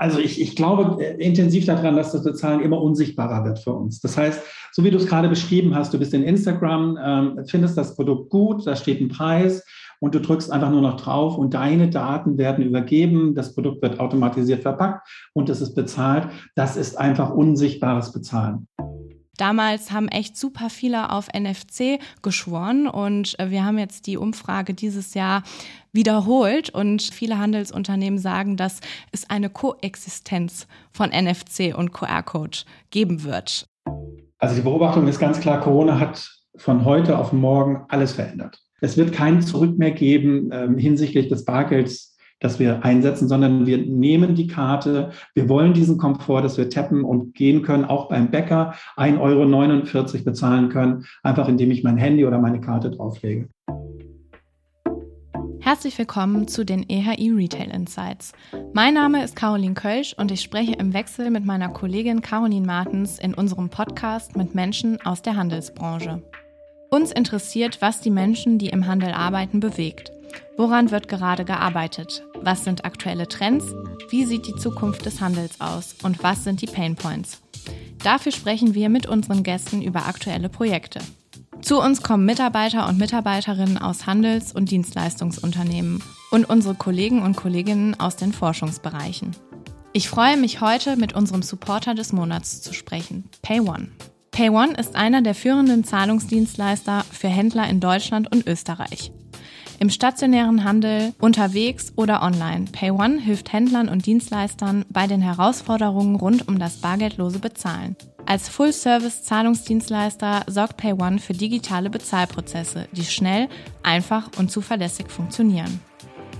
Also ich, ich glaube äh, intensiv daran, dass das Bezahlen immer unsichtbarer wird für uns. Das heißt, so wie du es gerade beschrieben hast, du bist in Instagram, ähm, findest das Produkt gut, da steht ein Preis und du drückst einfach nur noch drauf und deine Daten werden übergeben, das Produkt wird automatisiert verpackt und es ist bezahlt. Das ist einfach unsichtbares Bezahlen. Damals haben echt super viele auf NFC geschworen und äh, wir haben jetzt die Umfrage dieses Jahr wiederholt und viele Handelsunternehmen sagen, dass es eine Koexistenz von NFC und QR-Code geben wird. Also die Beobachtung ist ganz klar, Corona hat von heute auf morgen alles verändert. Es wird kein Zurück mehr geben äh, hinsichtlich des Bargelds das wir einsetzen, sondern wir nehmen die Karte. Wir wollen diesen Komfort, dass wir tappen und gehen können, auch beim Bäcker 1,49 Euro bezahlen können, einfach indem ich mein Handy oder meine Karte drauflege. Herzlich willkommen zu den EHI Retail Insights. Mein Name ist Caroline Kölsch und ich spreche im Wechsel mit meiner Kollegin Caroline Martens in unserem Podcast mit Menschen aus der Handelsbranche. Uns interessiert, was die Menschen, die im Handel arbeiten, bewegt. Woran wird gerade gearbeitet? Was sind aktuelle Trends? Wie sieht die Zukunft des Handels aus? Und was sind die Pain Points? Dafür sprechen wir mit unseren Gästen über aktuelle Projekte. Zu uns kommen Mitarbeiter und Mitarbeiterinnen aus Handels- und Dienstleistungsunternehmen und unsere Kollegen und Kolleginnen aus den Forschungsbereichen. Ich freue mich heute mit unserem Supporter des Monats zu sprechen, PayOne. PayOne ist einer der führenden Zahlungsdienstleister für Händler in Deutschland und Österreich. Im stationären Handel, unterwegs oder online. PayOne hilft Händlern und Dienstleistern bei den Herausforderungen rund um das bargeldlose Bezahlen. Als Full-Service-Zahlungsdienstleister sorgt PayOne für digitale Bezahlprozesse, die schnell, einfach und zuverlässig funktionieren.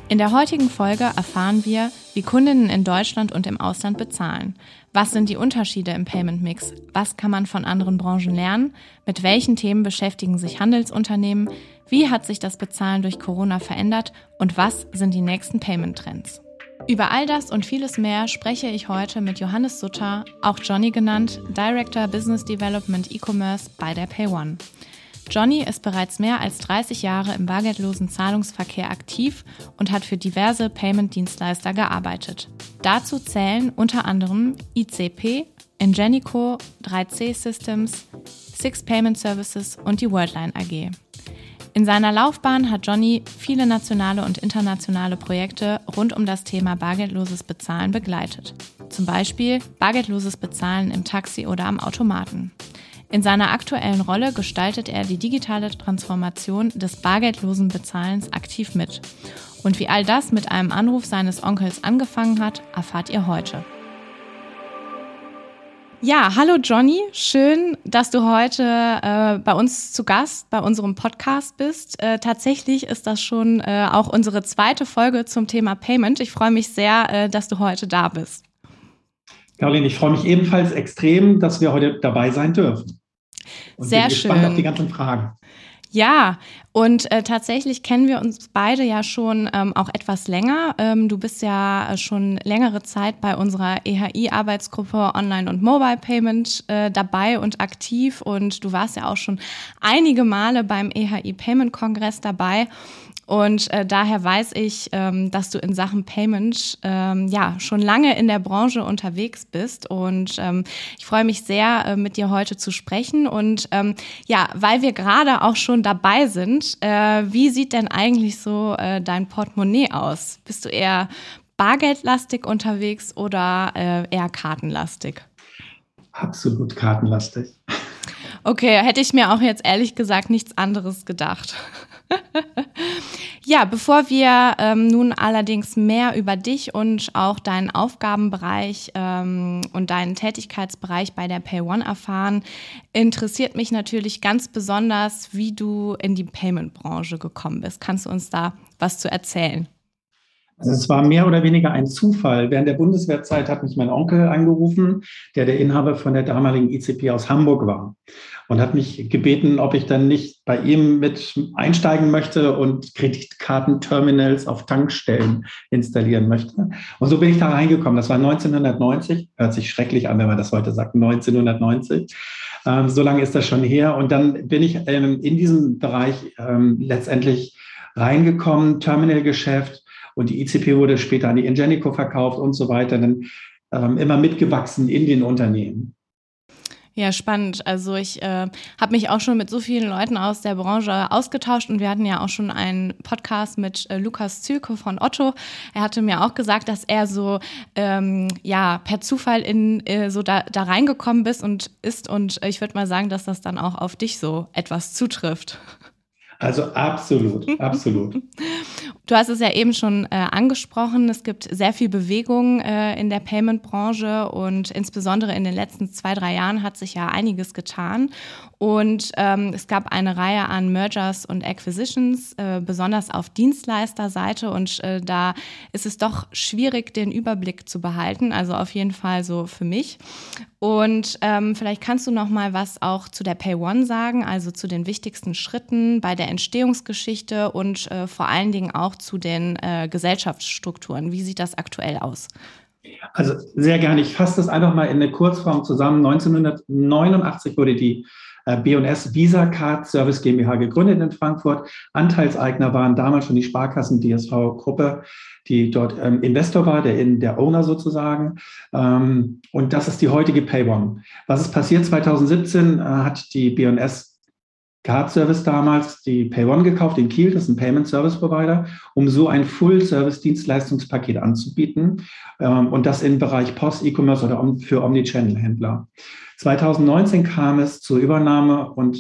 In der heutigen Folge erfahren wir, wie Kundinnen in Deutschland und im Ausland bezahlen. Was sind die Unterschiede im Payment Mix? Was kann man von anderen Branchen lernen? Mit welchen Themen beschäftigen sich Handelsunternehmen? Wie hat sich das Bezahlen durch Corona verändert und was sind die nächsten Payment-Trends? Über all das und vieles mehr spreche ich heute mit Johannes Sutter, auch Johnny genannt, Director Business Development E-Commerce bei der PayOne. Johnny ist bereits mehr als 30 Jahre im bargeldlosen Zahlungsverkehr aktiv und hat für diverse Payment-Dienstleister gearbeitet. Dazu zählen unter anderem ICP, Ingenico, 3C Systems, Six Payment Services und die Worldline AG. In seiner Laufbahn hat Johnny viele nationale und internationale Projekte rund um das Thema bargeldloses Bezahlen begleitet. Zum Beispiel bargeldloses Bezahlen im Taxi oder am Automaten. In seiner aktuellen Rolle gestaltet er die digitale Transformation des bargeldlosen Bezahlens aktiv mit. Und wie all das mit einem Anruf seines Onkels angefangen hat, erfahrt ihr heute. Ja, hallo Johnny, schön, dass du heute äh, bei uns zu Gast bei unserem Podcast bist. Äh, tatsächlich ist das schon äh, auch unsere zweite Folge zum Thema Payment. Ich freue mich sehr, äh, dass du heute da bist. Caroline, ich freue mich ebenfalls extrem, dass wir heute dabei sein dürfen. Und sehr bin schön. auf die ganzen Fragen. Ja, und äh, tatsächlich kennen wir uns beide ja schon ähm, auch etwas länger. Ähm, du bist ja schon längere Zeit bei unserer EHI-Arbeitsgruppe Online und Mobile Payment äh, dabei und aktiv und du warst ja auch schon einige Male beim EHI Payment Kongress dabei. Und äh, daher weiß ich, ähm, dass du in Sachen Payment ähm, ja schon lange in der Branche unterwegs bist. Und ähm, ich freue mich sehr, äh, mit dir heute zu sprechen. Und ähm, ja, weil wir gerade auch schon dabei sind, äh, wie sieht denn eigentlich so äh, dein Portemonnaie aus? Bist du eher bargeldlastig unterwegs oder äh, eher kartenlastig? Absolut kartenlastig. Okay, hätte ich mir auch jetzt ehrlich gesagt nichts anderes gedacht. Ja, bevor wir ähm, nun allerdings mehr über dich und auch deinen Aufgabenbereich ähm, und deinen Tätigkeitsbereich bei der PayOne erfahren, interessiert mich natürlich ganz besonders, wie du in die Payment-Branche gekommen bist. Kannst du uns da was zu erzählen? Also es war mehr oder weniger ein Zufall. Während der Bundeswehrzeit hat mich mein Onkel angerufen, der der Inhaber von der damaligen ICP aus Hamburg war und hat mich gebeten, ob ich dann nicht bei ihm mit einsteigen möchte und Kreditkartenterminals auf Tankstellen installieren möchte. Und so bin ich da reingekommen. Das war 1990. Hört sich schrecklich an, wenn man das heute sagt. 1990. Ähm, so lange ist das schon her. Und dann bin ich ähm, in diesem Bereich ähm, letztendlich reingekommen, Terminalgeschäft und die ICP wurde später an die Ingenico verkauft und so weiter, dann ähm, immer mitgewachsen in den Unternehmen. Ja, spannend. Also ich äh, habe mich auch schon mit so vielen Leuten aus der Branche ausgetauscht und wir hatten ja auch schon einen Podcast mit äh, Lukas Zülke von Otto. Er hatte mir auch gesagt, dass er so ähm, ja per Zufall in äh, so da, da reingekommen bist und ist und ich würde mal sagen, dass das dann auch auf dich so etwas zutrifft. Also absolut, absolut. Du hast es ja eben schon äh, angesprochen. Es gibt sehr viel Bewegung äh, in der Payment-Branche und insbesondere in den letzten zwei, drei Jahren hat sich ja einiges getan. Und ähm, es gab eine Reihe an Mergers und Acquisitions, äh, besonders auf Dienstleisterseite. Und äh, da ist es doch schwierig, den Überblick zu behalten. Also auf jeden Fall so für mich. Und ähm, vielleicht kannst du noch mal was auch zu der Pay One sagen, also zu den wichtigsten Schritten bei der Entstehungsgeschichte und äh, vor allen Dingen auch zu den äh, Gesellschaftsstrukturen. Wie sieht das aktuell aus? Also sehr gerne. Ich fasse das einfach mal in eine Kurzform zusammen. 1989 wurde die B&S Visa Card Service GmbH gegründet in Frankfurt. Anteilseigner waren damals schon die Sparkassen DSV Gruppe, die dort ähm, Investor war, der, in, der Owner sozusagen. Ähm, und das ist die heutige PayOne. Was ist passiert? 2017 äh, hat die B&S Card Service damals die PayOne gekauft in Kiel, das ist ein Payment Service Provider, um so ein Full-Service-Dienstleistungspaket anzubieten ähm, und das im Bereich Post, E-Commerce oder für Omnichannel-Händler. 2019 kam es zur Übernahme und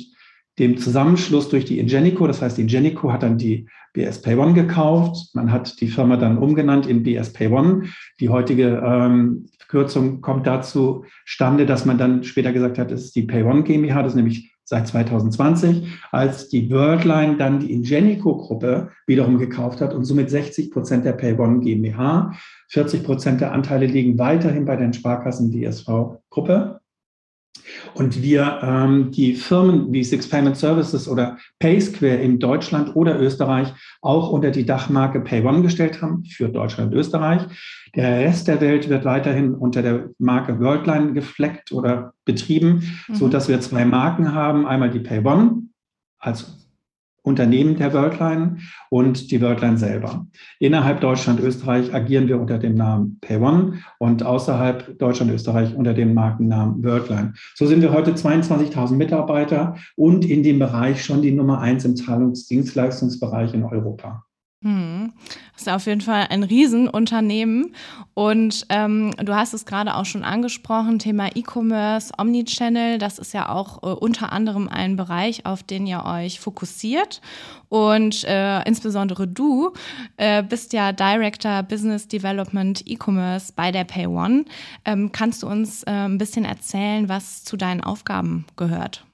dem Zusammenschluss durch die Ingenico. Das heißt, die Ingenico hat dann die BS Pay One gekauft. Man hat die Firma dann umgenannt in BS Pay One. Die heutige ähm, Kürzung kommt dazu stande, dass man dann später gesagt hat, es ist die Pay One GmbH. Das ist nämlich seit 2020, als die Worldline dann die Ingenico-Gruppe wiederum gekauft hat und somit 60 Prozent der PayOne GmbH. 40 Prozent der Anteile liegen weiterhin bei den Sparkassen DSV-Gruppe. Und wir ähm, die Firmen wie Six Payment Services oder PaySquare in Deutschland oder Österreich auch unter die Dachmarke PayOne gestellt haben für Deutschland und Österreich. Der Rest der Welt wird weiterhin unter der Marke Worldline gefleckt oder betrieben, mhm. so dass wir zwei Marken haben. Einmal die PayOne als Unternehmen der Worldline und die Worldline selber. Innerhalb Deutschland, Österreich agieren wir unter dem Namen PayOne und außerhalb Deutschland, Österreich unter dem Markennamen Worldline. So sind wir heute 22.000 Mitarbeiter und in dem Bereich schon die Nummer eins im Zahlungsdienstleistungsbereich in Europa. Hm. Das ist auf jeden Fall ein Riesenunternehmen. Und ähm, du hast es gerade auch schon angesprochen, Thema E-Commerce, Omnichannel, das ist ja auch äh, unter anderem ein Bereich, auf den ihr euch fokussiert. Und äh, insbesondere du äh, bist ja Director Business Development E-Commerce bei der PayOne. Ähm, kannst du uns äh, ein bisschen erzählen, was zu deinen Aufgaben gehört?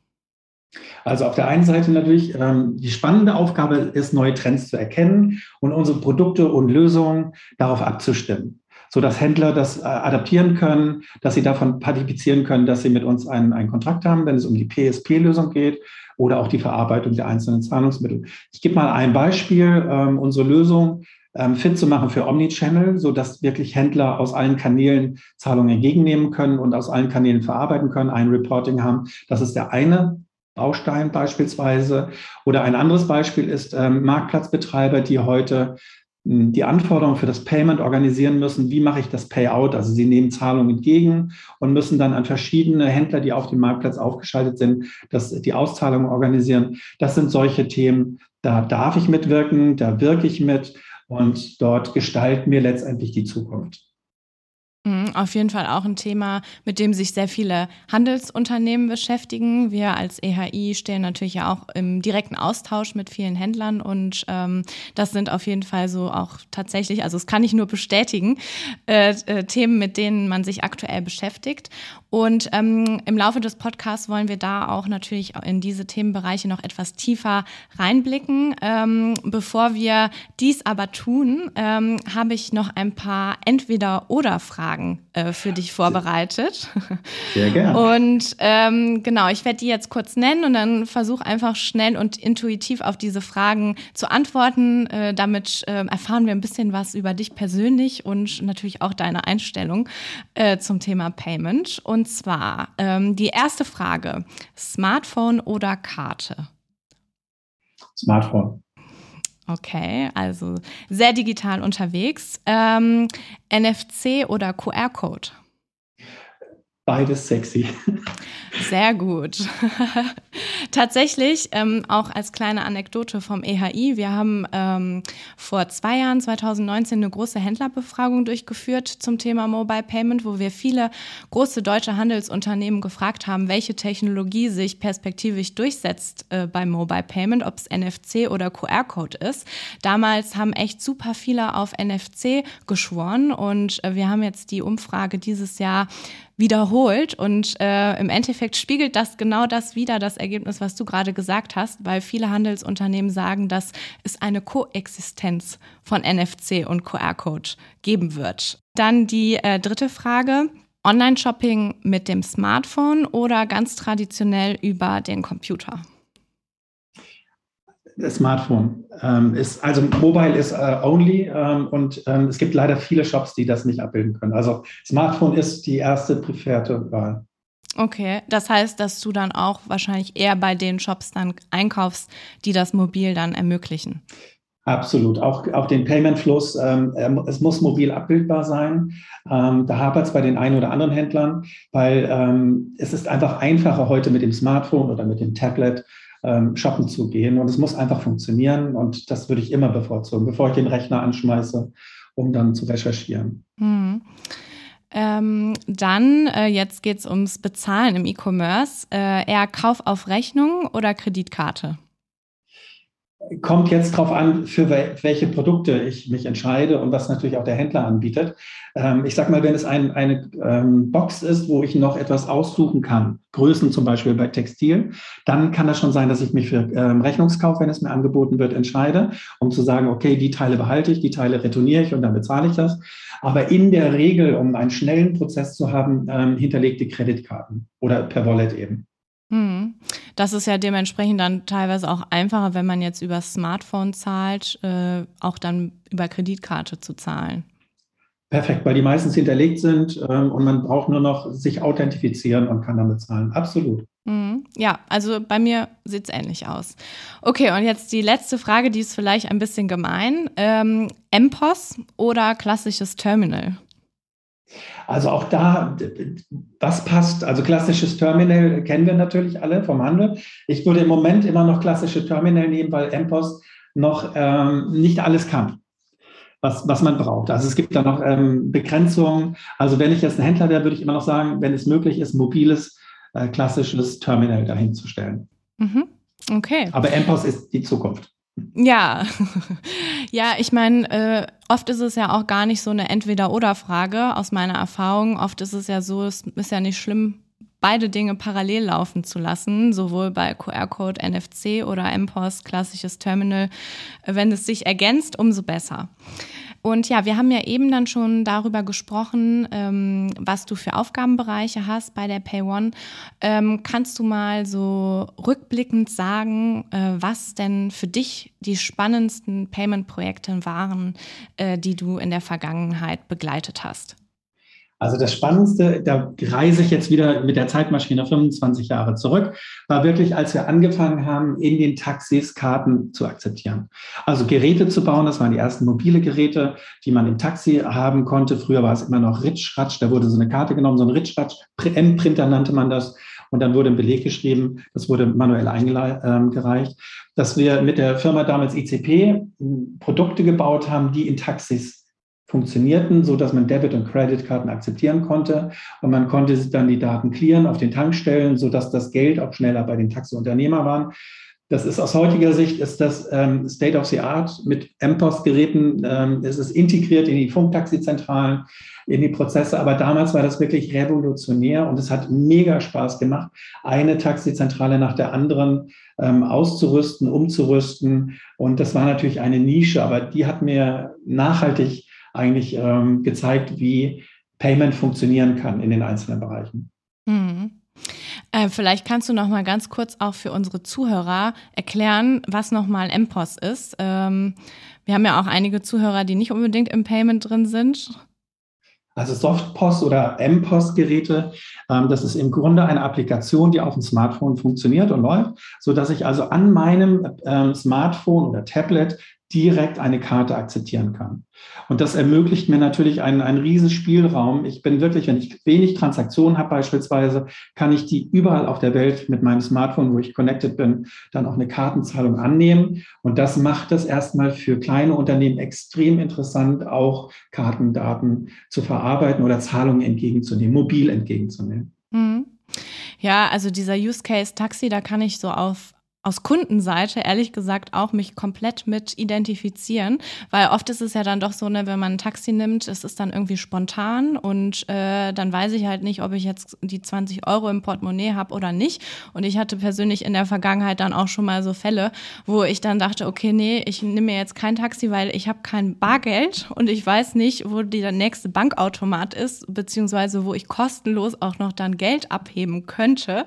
Also auf der einen Seite natürlich, ähm, die spannende Aufgabe ist, neue Trends zu erkennen und unsere Produkte und Lösungen darauf abzustimmen, sodass Händler das äh, adaptieren können, dass sie davon partizipieren können, dass sie mit uns einen, einen Kontrakt haben, wenn es um die PSP-Lösung geht oder auch die Verarbeitung der einzelnen Zahlungsmittel. Ich gebe mal ein Beispiel. Ähm, unsere Lösung ähm, fit zu machen für Omnichannel, so dass wirklich Händler aus allen Kanälen Zahlungen entgegennehmen können und aus allen Kanälen verarbeiten können, ein Reporting haben. Das ist der eine Baustein beispielsweise. Oder ein anderes Beispiel ist ähm, Marktplatzbetreiber, die heute hm, die Anforderungen für das Payment organisieren müssen. Wie mache ich das Payout? Also sie nehmen Zahlungen entgegen und müssen dann an verschiedene Händler, die auf dem Marktplatz aufgeschaltet sind, das, die Auszahlungen organisieren. Das sind solche Themen, da darf ich mitwirken, da wirke ich mit und dort gestalten wir letztendlich die Zukunft. Mhm, auf jeden Fall auch ein Thema, mit dem sich sehr viele Handelsunternehmen beschäftigen. Wir als EHI stehen natürlich ja auch im direkten Austausch mit vielen Händlern und ähm, das sind auf jeden Fall so auch tatsächlich, also das kann ich nur bestätigen, äh, äh, Themen, mit denen man sich aktuell beschäftigt. Und ähm, im Laufe des Podcasts wollen wir da auch natürlich in diese Themenbereiche noch etwas tiefer reinblicken. Ähm, bevor wir dies aber tun, ähm, habe ich noch ein paar Entweder-Oder-Fragen Fragen äh, für dich vorbereitet. Sehr gerne. Und ähm, genau, ich werde die jetzt kurz nennen und dann versuche einfach schnell und intuitiv auf diese Fragen zu antworten. Äh, damit äh, erfahren wir ein bisschen was über dich persönlich und natürlich auch deine Einstellung äh, zum Thema Payment. Und zwar ähm, die erste Frage: Smartphone oder Karte? Smartphone. Okay, also sehr digital unterwegs. Ähm, NFC oder QR-Code? Beides sexy. Sehr gut. Tatsächlich, ähm, auch als kleine Anekdote vom EHI, wir haben ähm, vor zwei Jahren, 2019, eine große Händlerbefragung durchgeführt zum Thema Mobile Payment, wo wir viele große deutsche Handelsunternehmen gefragt haben, welche Technologie sich perspektivisch durchsetzt äh, beim Mobile Payment, ob es NFC oder QR-Code ist. Damals haben echt super viele auf NFC geschworen und äh, wir haben jetzt die Umfrage dieses Jahr wiederholt. Und äh, im Endeffekt spiegelt das genau das wieder, das Ergebnis, was du gerade gesagt hast, weil viele Handelsunternehmen sagen, dass es eine Koexistenz von NFC und QR-Code geben wird. Dann die äh, dritte Frage. Online-Shopping mit dem Smartphone oder ganz traditionell über den Computer? Smartphone ähm, ist, also Mobile ist uh, only ähm, und ähm, es gibt leider viele Shops, die das nicht abbilden können. Also Smartphone ist die erste präferierte Wahl. Okay, das heißt, dass du dann auch wahrscheinlich eher bei den Shops dann einkaufst, die das mobil dann ermöglichen. Absolut. Auch, auch den Payment-Fluss, ähm, es muss mobil abbildbar sein. Ähm, da hapert es bei den einen oder anderen Händlern, weil ähm, es ist einfach einfacher heute mit dem Smartphone oder mit dem Tablet ähm, shoppen zu gehen. Und es muss einfach funktionieren. Und das würde ich immer bevorzugen, bevor ich den Rechner anschmeiße, um dann zu recherchieren. Mhm. Ähm, dann, äh, jetzt geht es ums Bezahlen im E-Commerce. Äh, eher Kauf auf Rechnung oder Kreditkarte? Kommt jetzt darauf an, für welche Produkte ich mich entscheide und was natürlich auch der Händler anbietet. Ähm, ich sage mal, wenn es ein, eine ähm, Box ist, wo ich noch etwas aussuchen kann, Größen zum Beispiel bei Textil, dann kann das schon sein, dass ich mich für ähm, Rechnungskauf, wenn es mir angeboten wird, entscheide, um zu sagen, okay, die Teile behalte ich, die Teile retourniere ich und dann bezahle ich das. Aber in der Regel, um einen schnellen Prozess zu haben, hinterlegte Kreditkarten oder per Wallet eben. Hm. Das ist ja dementsprechend dann teilweise auch einfacher, wenn man jetzt über Smartphone zahlt, äh, auch dann über Kreditkarte zu zahlen. Perfekt, weil die meistens hinterlegt sind ähm, und man braucht nur noch sich authentifizieren und kann damit zahlen. Absolut. Mhm. Ja, also bei mir sieht es ähnlich aus. Okay, und jetzt die letzte Frage, die ist vielleicht ein bisschen gemein. Ähm, MPOS oder klassisches Terminal? Also auch da, was passt? Also klassisches Terminal kennen wir natürlich alle vom Handel. Ich würde im Moment immer noch klassische Terminal nehmen, weil MPOS noch ähm, nicht alles kann, was, was man braucht. Also es gibt da noch ähm, Begrenzungen. Also wenn ich jetzt ein Händler wäre, würde ich immer noch sagen, wenn es möglich ist, mobiles, äh, klassisches Terminal dahin zu stellen. Mhm. Okay. Aber MPOS ist die Zukunft. Ja, ja, ich meine, äh, oft ist es ja auch gar nicht so eine Entweder-Oder-Frage aus meiner Erfahrung. Oft ist es ja so, es ist ja nicht schlimm, beide Dinge parallel laufen zu lassen, sowohl bei QR-Code, NFC oder MPOS, klassisches Terminal. Wenn es sich ergänzt, umso besser. Und ja, wir haben ja eben dann schon darüber gesprochen, ähm, was du für Aufgabenbereiche hast bei der PayOne. Ähm, kannst du mal so rückblickend sagen, äh, was denn für dich die spannendsten Payment-Projekte waren, äh, die du in der Vergangenheit begleitet hast? Also das Spannendste, da reise ich jetzt wieder mit der Zeitmaschine 25 Jahre zurück, war wirklich, als wir angefangen haben, in den Taxis Karten zu akzeptieren. Also Geräte zu bauen, das waren die ersten mobile Geräte, die man im Taxi haben konnte. Früher war es immer noch Ritschratsch, da wurde so eine Karte genommen, so ein Ritschratsch, M-Printer nannte man das. Und dann wurde ein Beleg geschrieben, das wurde manuell eingereicht, ähm, dass wir mit der Firma damals ICP Produkte gebaut haben, die in Taxis funktionierten, so dass man Debit- und Creditkarten akzeptieren konnte. Und man konnte dann die Daten clearen auf den Tankstellen, so dass das Geld auch schneller bei den Taxiunternehmer waren. Das ist aus heutiger Sicht ist das ähm, State of the Art mit MPOS-Geräten. Ähm, es ist integriert in die Funktaxizentralen, in die Prozesse. Aber damals war das wirklich revolutionär und es hat mega Spaß gemacht, eine Taxizentrale nach der anderen ähm, auszurüsten, umzurüsten. Und das war natürlich eine Nische, aber die hat mir nachhaltig eigentlich ähm, gezeigt, wie Payment funktionieren kann in den einzelnen Bereichen. Mhm. Äh, vielleicht kannst du noch mal ganz kurz auch für unsere Zuhörer erklären, was noch mal MPOS ist. Ähm, wir haben ja auch einige Zuhörer, die nicht unbedingt im Payment drin sind. Also Softpost oder MPOS-Geräte, ähm, das ist im Grunde eine Applikation, die auf dem Smartphone funktioniert und läuft, so dass ich also an meinem ähm, Smartphone oder Tablet direkt eine Karte akzeptieren kann. Und das ermöglicht mir natürlich einen, einen riesen Spielraum. Ich bin wirklich, wenn ich wenig Transaktionen habe beispielsweise, kann ich die überall auf der Welt mit meinem Smartphone, wo ich connected bin, dann auch eine Kartenzahlung annehmen. Und das macht es erstmal für kleine Unternehmen extrem interessant, auch Kartendaten zu verarbeiten oder Zahlungen entgegenzunehmen, mobil entgegenzunehmen. Mhm. Ja, also dieser Use Case Taxi, da kann ich so auf aus Kundenseite ehrlich gesagt auch mich komplett mit identifizieren, weil oft ist es ja dann doch so, ne, wenn man ein Taxi nimmt, es ist dann irgendwie spontan und äh, dann weiß ich halt nicht, ob ich jetzt die 20 Euro im Portemonnaie habe oder nicht. Und ich hatte persönlich in der Vergangenheit dann auch schon mal so Fälle, wo ich dann dachte, okay, nee, ich nehme mir jetzt kein Taxi, weil ich habe kein Bargeld und ich weiß nicht, wo der nächste Bankautomat ist, beziehungsweise wo ich kostenlos auch noch dann Geld abheben könnte.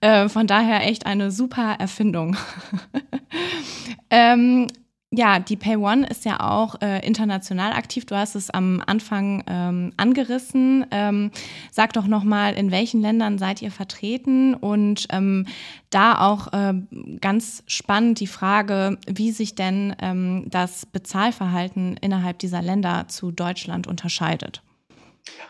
Äh, von daher echt eine super Erfahrung Erfindung. ähm, ja, die Pay One ist ja auch äh, international aktiv. Du hast es am Anfang ähm, angerissen. Ähm, sag doch nochmal, in welchen Ländern seid ihr vertreten? Und ähm, da auch äh, ganz spannend die Frage, wie sich denn ähm, das Bezahlverhalten innerhalb dieser Länder zu Deutschland unterscheidet.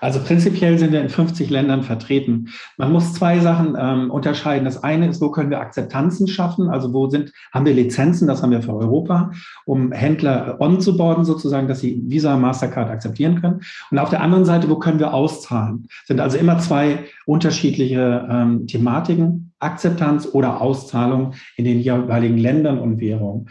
Also prinzipiell sind wir in 50 Ländern vertreten. Man muss zwei Sachen ähm, unterscheiden. Das eine ist, wo können wir Akzeptanzen schaffen? Also wo sind, haben wir Lizenzen, das haben wir für Europa, um Händler onzuboarden sozusagen, dass sie Visa, Mastercard akzeptieren können. Und auf der anderen Seite, wo können wir auszahlen? Sind also immer zwei unterschiedliche ähm, Thematiken, Akzeptanz oder Auszahlung in den jeweiligen Ländern und Währungen.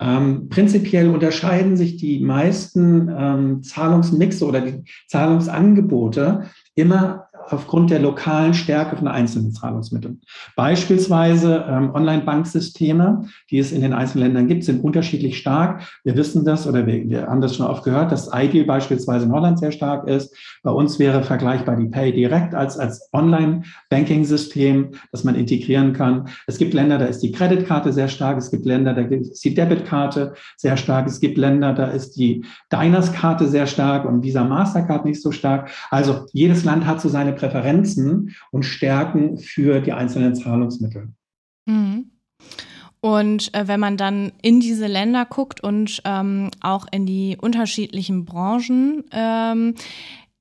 Ähm, prinzipiell unterscheiden sich die meisten ähm, Zahlungsmixe oder die Zahlungsangebote immer aufgrund der lokalen Stärke von einzelnen Zahlungsmitteln. Beispielsweise ähm, Online-Banksysteme, die es in den einzelnen Ländern gibt, sind unterschiedlich stark. Wir wissen das oder wir, wir haben das schon oft gehört, dass Ideal beispielsweise in Holland sehr stark ist. Bei uns wäre vergleichbar die Pay direkt als, als Online-Banking-System, das man integrieren kann. Es gibt Länder, da ist die Kreditkarte sehr stark. Es gibt Länder, da ist die Debitkarte sehr stark. Es gibt Länder, da ist die Diners-Karte sehr stark und Visa Mastercard nicht so stark. Also jedes Land hat so seine Präferenzen und Stärken für die einzelnen Zahlungsmittel. Mhm. Und äh, wenn man dann in diese Länder guckt und ähm, auch in die unterschiedlichen Branchen, ähm,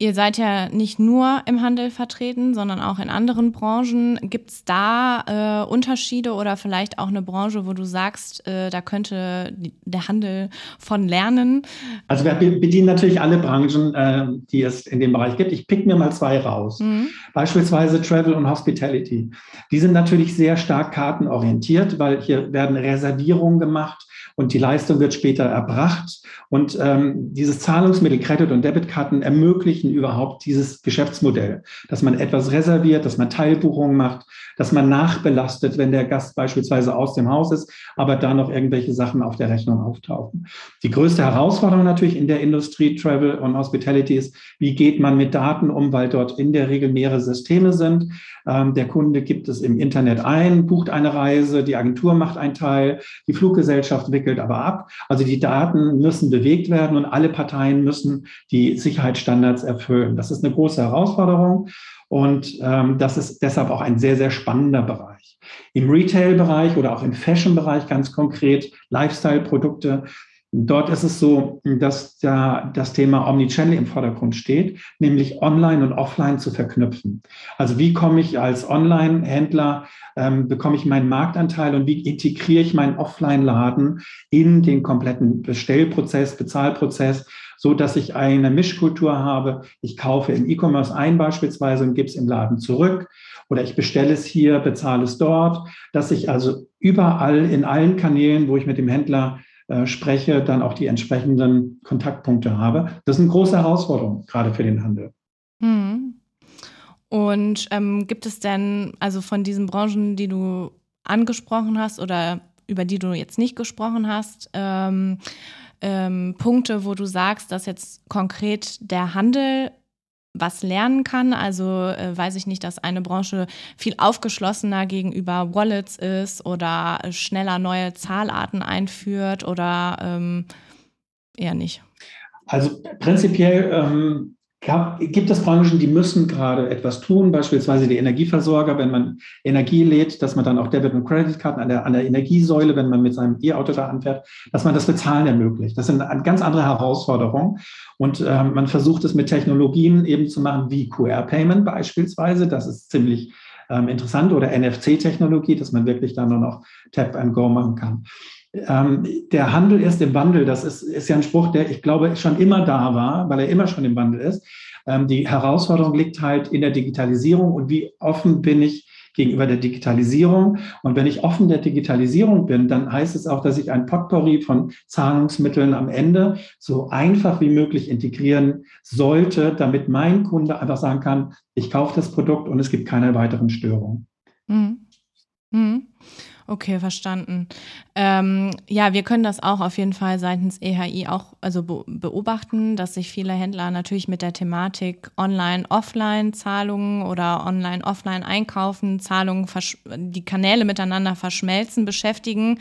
Ihr seid ja nicht nur im Handel vertreten, sondern auch in anderen Branchen. Gibt es da äh, Unterschiede oder vielleicht auch eine Branche, wo du sagst, äh, da könnte der Handel von lernen? Also wir bedienen natürlich alle Branchen, äh, die es in dem Bereich gibt. Ich pick mir mal zwei raus. Mhm. Beispielsweise Travel und Hospitality. Die sind natürlich sehr stark kartenorientiert, weil hier werden Reservierungen gemacht und die Leistung wird später erbracht. Und ähm, dieses Zahlungsmittel, Credit- und Debitkarten ermöglichen überhaupt dieses Geschäftsmodell, dass man etwas reserviert, dass man Teilbuchungen macht, dass man nachbelastet, wenn der Gast beispielsweise aus dem Haus ist, aber da noch irgendwelche Sachen auf der Rechnung auftauchen. Die größte Herausforderung natürlich in der Industrie Travel und Hospitality ist, wie geht man mit Daten um, weil dort in der Regel mehrere Systeme sind. Ähm, der Kunde gibt es im Internet ein, bucht eine Reise, die Agentur macht einen Teil, die Fluggesellschaft wickelt aber ab. Also die Daten müssen bewegt werden und alle Parteien müssen die Sicherheitsstandards erfüllen. Das ist eine große Herausforderung. Und ähm, das ist deshalb auch ein sehr, sehr spannender Bereich. Im Retail-Bereich oder auch im Fashion-Bereich ganz konkret, Lifestyle-Produkte, Dort ist es so, dass da das Thema Omnichannel im Vordergrund steht, nämlich online und offline zu verknüpfen. Also wie komme ich als Online-Händler, ähm, bekomme ich meinen Marktanteil und wie integriere ich meinen Offline-Laden in den kompletten Bestellprozess, Bezahlprozess, so dass ich eine Mischkultur habe. Ich kaufe im E-Commerce ein beispielsweise und gebe es im Laden zurück oder ich bestelle es hier, bezahle es dort, dass ich also überall in allen Kanälen, wo ich mit dem Händler äh, spreche, dann auch die entsprechenden Kontaktpunkte habe. Das ist eine große Herausforderung, gerade für den Handel. Hm. Und ähm, gibt es denn, also von diesen Branchen, die du angesprochen hast oder über die du jetzt nicht gesprochen hast, ähm, ähm, Punkte, wo du sagst, dass jetzt konkret der Handel was lernen kann. Also äh, weiß ich nicht, dass eine Branche viel aufgeschlossener gegenüber Wallets ist oder schneller neue Zahlarten einführt oder ähm, eher nicht. Also prinzipiell ähm, gibt es Branchen, die müssen gerade etwas tun, beispielsweise die Energieversorger, wenn man Energie lädt, dass man dann auch Debit- und Creditkarten an der, an der Energiesäule, wenn man mit seinem E-Auto da anfährt, dass man das Bezahlen ermöglicht. Das sind ganz andere Herausforderungen. Und äh, man versucht es mit Technologien eben zu machen, wie QR-Payment beispielsweise. Das ist ziemlich ähm, interessant. Oder NFC-Technologie, dass man wirklich dann nur noch Tap and Go machen kann ähm, der Handel ist im Wandel. Das ist, ist ja ein Spruch, der ich glaube schon immer da war, weil er immer schon im Wandel ist. Ähm, die Herausforderung liegt halt in der Digitalisierung und wie offen bin ich gegenüber der Digitalisierung. Und wenn ich offen der Digitalisierung bin, dann heißt es auch, dass ich ein Potpourri von Zahlungsmitteln am Ende so einfach wie möglich integrieren sollte, damit mein Kunde einfach sagen kann, ich kaufe das Produkt und es gibt keine weiteren Störungen. Mhm. Mhm. Okay, verstanden. Ähm, ja, wir können das auch auf jeden Fall seitens EHI auch also beobachten, dass sich viele Händler natürlich mit der Thematik Online-Offline-Zahlungen oder Online-Offline-Einkaufen, Zahlungen, die Kanäle miteinander verschmelzen, beschäftigen.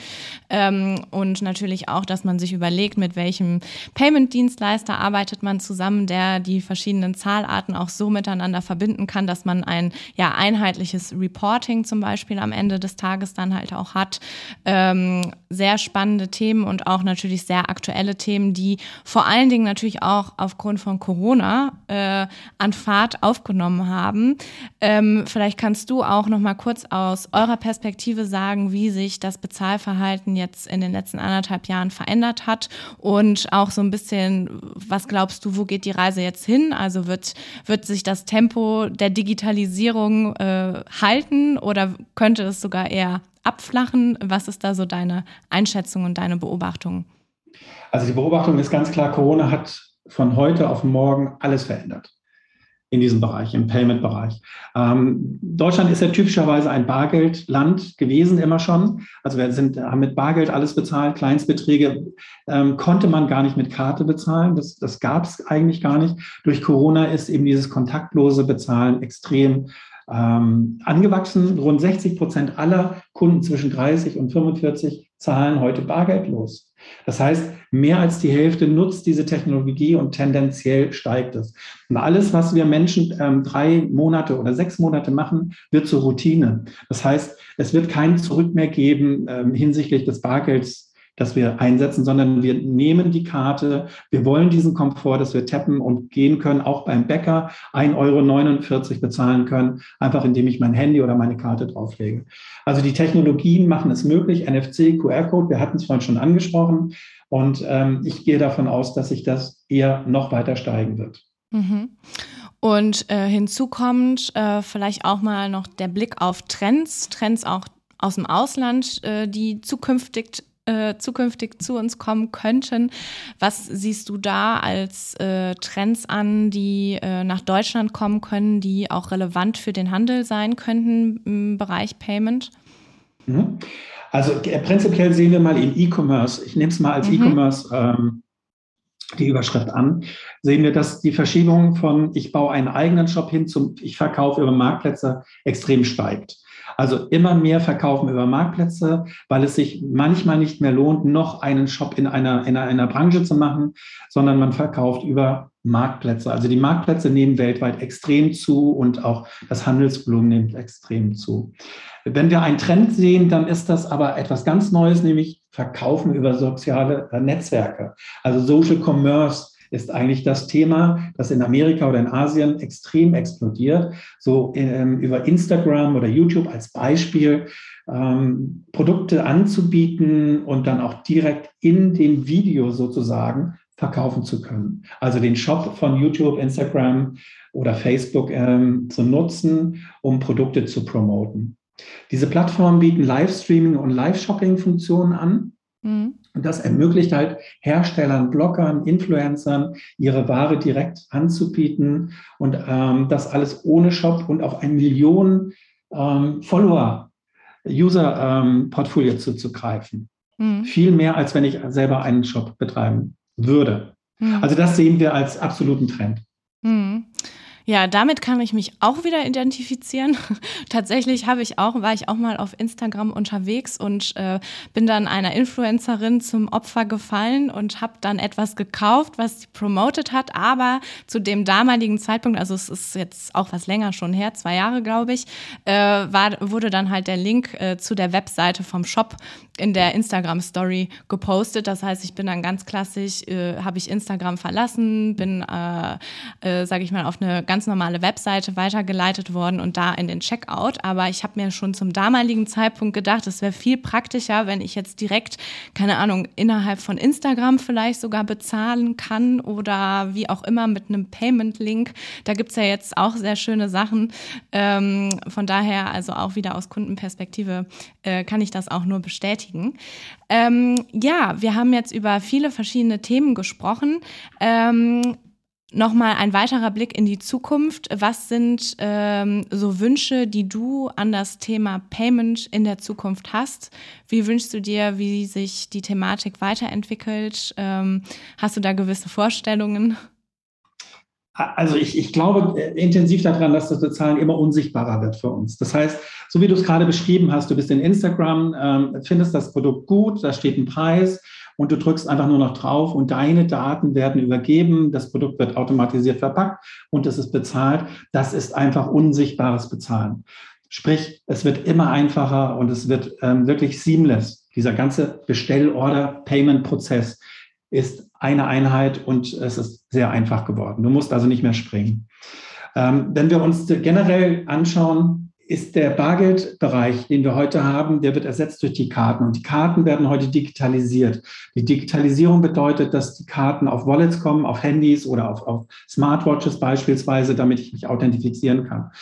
Ähm, und natürlich auch, dass man sich überlegt, mit welchem Payment-Dienstleister arbeitet man zusammen, der die verschiedenen Zahlarten auch so miteinander verbinden kann, dass man ein ja einheitliches Reporting zum Beispiel am Ende des Tages dann halt auch hat. Ähm, sehr spannende Themen und auch natürlich sehr aktuelle Themen, die vor allen Dingen natürlich auch aufgrund von Corona äh, an Fahrt aufgenommen haben. Ähm, vielleicht kannst du auch noch mal kurz aus eurer Perspektive sagen, wie sich das Bezahlverhalten jetzt in den letzten anderthalb Jahren verändert hat und auch so ein bisschen, was glaubst du, wo geht die Reise jetzt hin? Also wird, wird sich das Tempo der Digitalisierung äh, halten oder könnte es sogar eher abflachen? Was ist da so deine Einschätzung und deine Beobachtung? Also die Beobachtung ist ganz klar, Corona hat von heute auf morgen alles verändert in diesem Bereich, im Payment-Bereich. Ähm, Deutschland ist ja typischerweise ein Bargeldland gewesen, immer schon. Also wir sind, haben mit Bargeld alles bezahlt, Kleinstbeträge ähm, konnte man gar nicht mit Karte bezahlen. Das, das gab es eigentlich gar nicht. Durch Corona ist eben dieses kontaktlose Bezahlen extrem ähm, angewachsen. Rund 60 Prozent aller Kunden zwischen 30 und 45 zahlen heute bargeldlos. Das heißt, mehr als die Hälfte nutzt diese Technologie und tendenziell steigt es. Und alles, was wir Menschen ähm, drei Monate oder sechs Monate machen, wird zur Routine. Das heißt, es wird kein Zurück mehr geben ähm, hinsichtlich des Bargelds das wir einsetzen, sondern wir nehmen die Karte. Wir wollen diesen Komfort, dass wir tappen und gehen können, auch beim Bäcker 1,49 Euro bezahlen können, einfach indem ich mein Handy oder meine Karte drauflege. Also die Technologien machen es möglich. NFC, QR-Code, wir hatten es vorhin schon angesprochen. Und ähm, ich gehe davon aus, dass sich das eher noch weiter steigen wird. Mhm. Und äh, hinzu kommt äh, vielleicht auch mal noch der Blick auf Trends, Trends auch aus dem Ausland, äh, die zukünftig äh, zukünftig zu uns kommen könnten. Was siehst du da als äh, Trends an, die äh, nach Deutschland kommen können, die auch relevant für den Handel sein könnten im Bereich Payment? Mhm. Also äh, prinzipiell sehen wir mal im E-Commerce, ich nehme es mal als mhm. E-Commerce ähm, die Überschrift an, sehen wir, dass die Verschiebung von ich baue einen eigenen Shop hin zum ich verkaufe über Marktplätze extrem steigt. Also immer mehr verkaufen über Marktplätze, weil es sich manchmal nicht mehr lohnt, noch einen Shop in einer, in einer Branche zu machen, sondern man verkauft über Marktplätze. Also die Marktplätze nehmen weltweit extrem zu und auch das Handelsvolumen nimmt extrem zu. Wenn wir einen Trend sehen, dann ist das aber etwas ganz Neues, nämlich Verkaufen über soziale Netzwerke. Also Social Commerce ist eigentlich das Thema, das in Amerika oder in Asien extrem explodiert. So ähm, über Instagram oder YouTube als Beispiel ähm, Produkte anzubieten und dann auch direkt in dem Video sozusagen verkaufen zu können. Also den Shop von YouTube, Instagram oder Facebook ähm, zu nutzen, um Produkte zu promoten. Diese Plattformen bieten Livestreaming und Live-Shopping-Funktionen an. Mhm. Und das ermöglicht halt Herstellern, Bloggern, Influencern, ihre Ware direkt anzubieten und ähm, das alles ohne Shop und auf ein Millionen ähm, Follower, User-Portfolio ähm, zuzugreifen. Mhm. Viel mehr, als wenn ich selber einen Shop betreiben würde. Mhm. Also das sehen wir als absoluten Trend. Mhm. Ja, damit kann ich mich auch wieder identifizieren. Tatsächlich habe ich auch, war ich auch mal auf Instagram unterwegs und äh, bin dann einer Influencerin zum Opfer gefallen und habe dann etwas gekauft, was sie promotet hat, aber zu dem damaligen Zeitpunkt, also es ist jetzt auch was länger schon her, zwei Jahre glaube ich, äh, war, wurde dann halt der Link äh, zu der Webseite vom Shop in der Instagram Story gepostet. Das heißt, ich bin dann ganz klassisch, äh, habe ich Instagram verlassen, bin, äh, äh, sage ich mal, auf eine ganz normale Webseite weitergeleitet worden und da in den Checkout. Aber ich habe mir schon zum damaligen Zeitpunkt gedacht, es wäre viel praktischer, wenn ich jetzt direkt, keine Ahnung, innerhalb von Instagram vielleicht sogar bezahlen kann oder wie auch immer mit einem Payment-Link. Da gibt's ja jetzt auch sehr schöne Sachen. Ähm, von daher, also auch wieder aus Kundenperspektive, äh, kann ich das auch nur bestätigen. Ähm, ja, wir haben jetzt über viele verschiedene Themen gesprochen. Ähm, Nochmal ein weiterer Blick in die Zukunft. Was sind ähm, so Wünsche, die du an das Thema Payment in der Zukunft hast? Wie wünschst du dir, wie sich die Thematik weiterentwickelt? Ähm, hast du da gewisse Vorstellungen? Also ich, ich glaube äh, intensiv daran, dass das Bezahlen immer unsichtbarer wird für uns. Das heißt, so wie du es gerade beschrieben hast, du bist in Instagram, ähm, findest das Produkt gut, da steht ein Preis und du drückst einfach nur noch drauf und deine Daten werden übergeben, das Produkt wird automatisiert verpackt und es ist bezahlt. Das ist einfach unsichtbares Bezahlen. Sprich, es wird immer einfacher und es wird ähm, wirklich seamless. Dieser ganze Bestell-Order-Payment-Prozess ist eine Einheit und es ist sehr einfach geworden. Du musst also nicht mehr springen. Ähm, wenn wir uns generell anschauen, ist der Bargeldbereich, den wir heute haben, der wird ersetzt durch die Karten. Und die Karten werden heute digitalisiert. Die Digitalisierung bedeutet, dass die Karten auf Wallets kommen, auf Handys oder auf, auf Smartwatches beispielsweise, damit ich mich authentifizieren kann.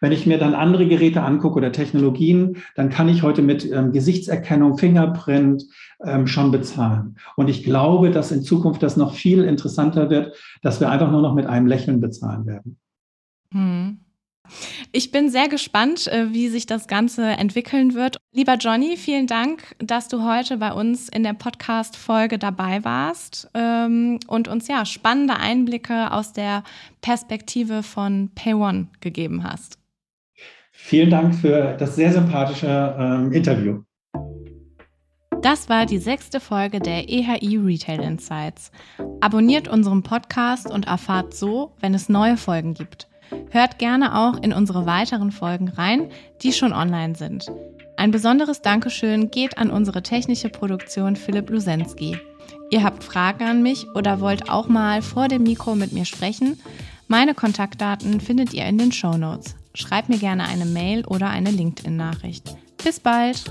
Wenn ich mir dann andere Geräte angucke oder Technologien, dann kann ich heute mit ähm, Gesichtserkennung, Fingerprint ähm, schon bezahlen. Und ich glaube, dass in Zukunft das noch viel interessanter wird, dass wir einfach nur noch mit einem Lächeln bezahlen werden. Hm. Ich bin sehr gespannt, äh, wie sich das Ganze entwickeln wird. Lieber Johnny, vielen Dank, dass du heute bei uns in der Podcast-Folge dabei warst ähm, und uns ja spannende Einblicke aus der Perspektive von PayOne gegeben hast. Vielen Dank für das sehr sympathische ähm, Interview. Das war die sechste Folge der EHI Retail Insights. Abonniert unseren Podcast und erfahrt so, wenn es neue Folgen gibt. Hört gerne auch in unsere weiteren Folgen rein, die schon online sind. Ein besonderes Dankeschön geht an unsere technische Produktion Philipp Lusensky. Ihr habt Fragen an mich oder wollt auch mal vor dem Mikro mit mir sprechen? Meine Kontaktdaten findet ihr in den Show Notes. Schreibt mir gerne eine Mail oder eine LinkedIn-Nachricht. Bis bald!